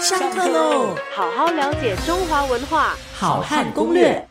上课喽！好好了解中华文化，好汉攻略。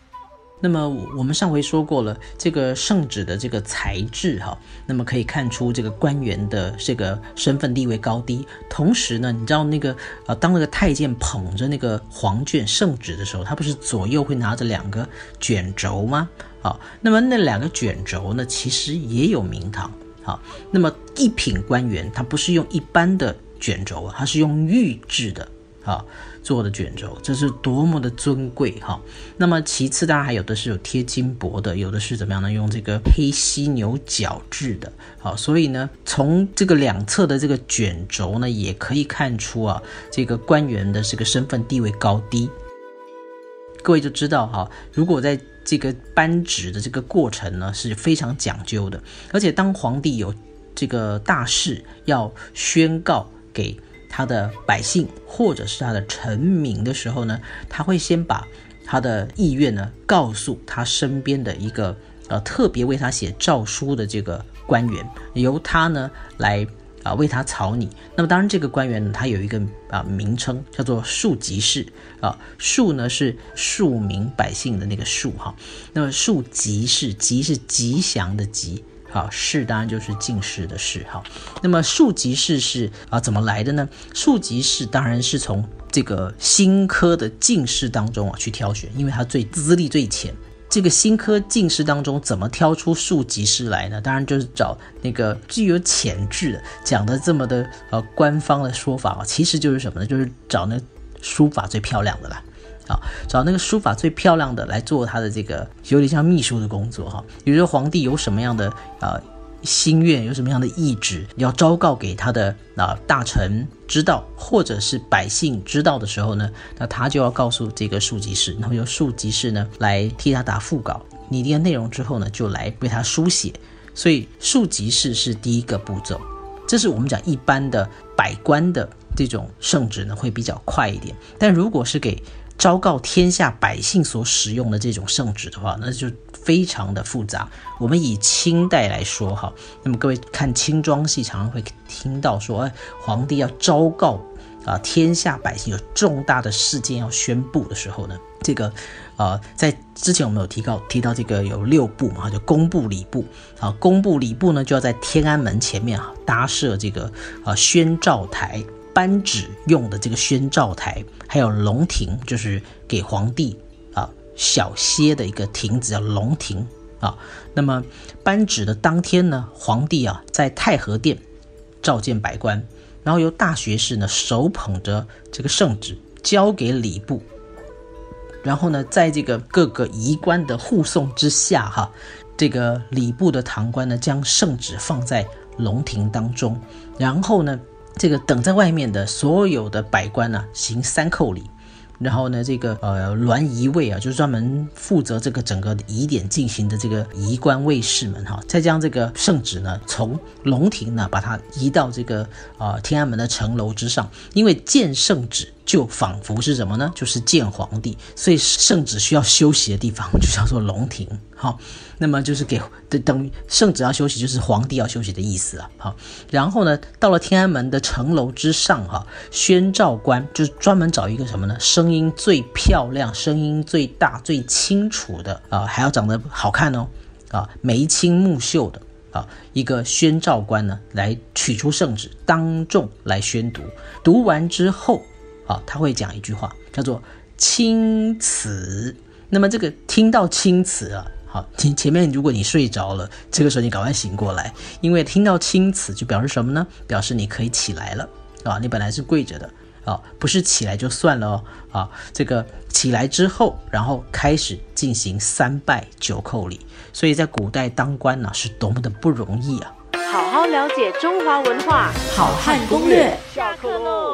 那么我们上回说过了，这个圣旨的这个材质哈，那么可以看出这个官员的这个身份地位高低。同时呢，你知道那个呃，当那个太监捧着那个黄卷圣旨的时候，他不是左右会拿着两个卷轴吗？好，那么那两个卷轴呢，其实也有名堂。好，那么一品官员他不是用一般的卷轴啊，他是用玉制的啊做的卷轴，这是多么的尊贵哈。那么其次，当然还有的是有贴金箔的，有的是怎么样呢？用这个黑犀牛角制的。好，所以呢，从这个两侧的这个卷轴呢，也可以看出啊，这个官员的这个身份地位高低。各位就知道哈，如果在这个颁旨的这个过程呢是非常讲究的，而且当皇帝有这个大事要宣告给他的百姓或者是他的臣民的时候呢，他会先把他的意愿呢告诉他身边的一个呃特别为他写诏书的这个官员，由他呢来。啊，为他草拟。那么当然，这个官员呢，他有一个啊名称，叫做庶吉士啊。庶呢是庶民百姓的那个庶哈。那么庶吉士，吉是吉祥的吉，好士当然就是进士的士哈。那么庶吉士是啊怎么来的呢？庶吉士当然是从这个新科的进士当中啊去挑选，因为他最资历最浅。这个新科进士当中怎么挑出庶吉士来呢？当然就是找那个具有潜质的，讲的这么的呃官方的说法啊，其实就是什么呢？就是找那书法最漂亮的啦，啊，找那个书法最漂亮的来做他的这个有点像秘书的工作哈。比如说皇帝有什么样的啊？心愿有什么样的意志，要昭告给他的啊大臣知道，或者是百姓知道的时候呢，那他就要告诉这个庶吉士，然后由庶吉士呢来替他打腹稿，拟定内容之后呢，就来为他书写。所以庶吉士是第一个步骤，这是我们讲一般的百官的这种圣旨呢会比较快一点，但如果是给昭告天下百姓所使用的这种圣旨的话，那就。非常的复杂。我们以清代来说哈，那么各位看清装戏，常常会听到说，哎，皇帝要昭告啊，天下百姓有重大的事件要宣布的时候呢，这个，呃，在之前我们有提到提到这个有六部嘛，就工部礼部啊，工部礼部呢就要在天安门前面啊搭设这个啊宣召台，颁旨用的这个宣召台，还有龙庭，就是给皇帝啊。小歇的一个亭子叫龙亭啊。那么颁旨的当天呢，皇帝啊在太和殿召见百官，然后由大学士呢手捧着这个圣旨交给礼部，然后呢在这个各个仪官的护送之下，哈，这个礼部的堂官呢将圣旨放在龙庭当中，然后呢这个等在外面的所有的百官呢行三叩礼。然后呢，这个呃銮仪卫啊，就是专门负责这个整个仪典进行的这个仪官卫士们哈，再将这个圣旨呢从龙庭呢把它移到这个呃天安门的城楼之上，因为见圣旨。就仿佛是什么呢？就是见皇帝，所以圣旨需要休息的地方 就叫做龙庭。好，那么就是给等于圣旨要休息，就是皇帝要休息的意思啊。好，然后呢，到了天安门的城楼之上，哈，宣召官就是专门找一个什么呢？声音最漂亮、声音最大、最清楚的啊，还要长得好看哦，啊，眉清目秀的啊，一个宣召官呢，来取出圣旨，当众来宣读。读完之后。啊，他会讲一句话，叫做“青词”。那么这个听到“青词”啊，好，前前面如果你睡着了，这个时候你赶快醒过来，因为听到“青词”就表示什么呢？表示你可以起来了啊！你本来是跪着的啊，不是起来就算了哦啊！这个起来之后，然后开始进行三拜九叩礼。所以在古代当官呢，是多么的不容易啊！好好了解中华文化，好汉攻略，下课喽。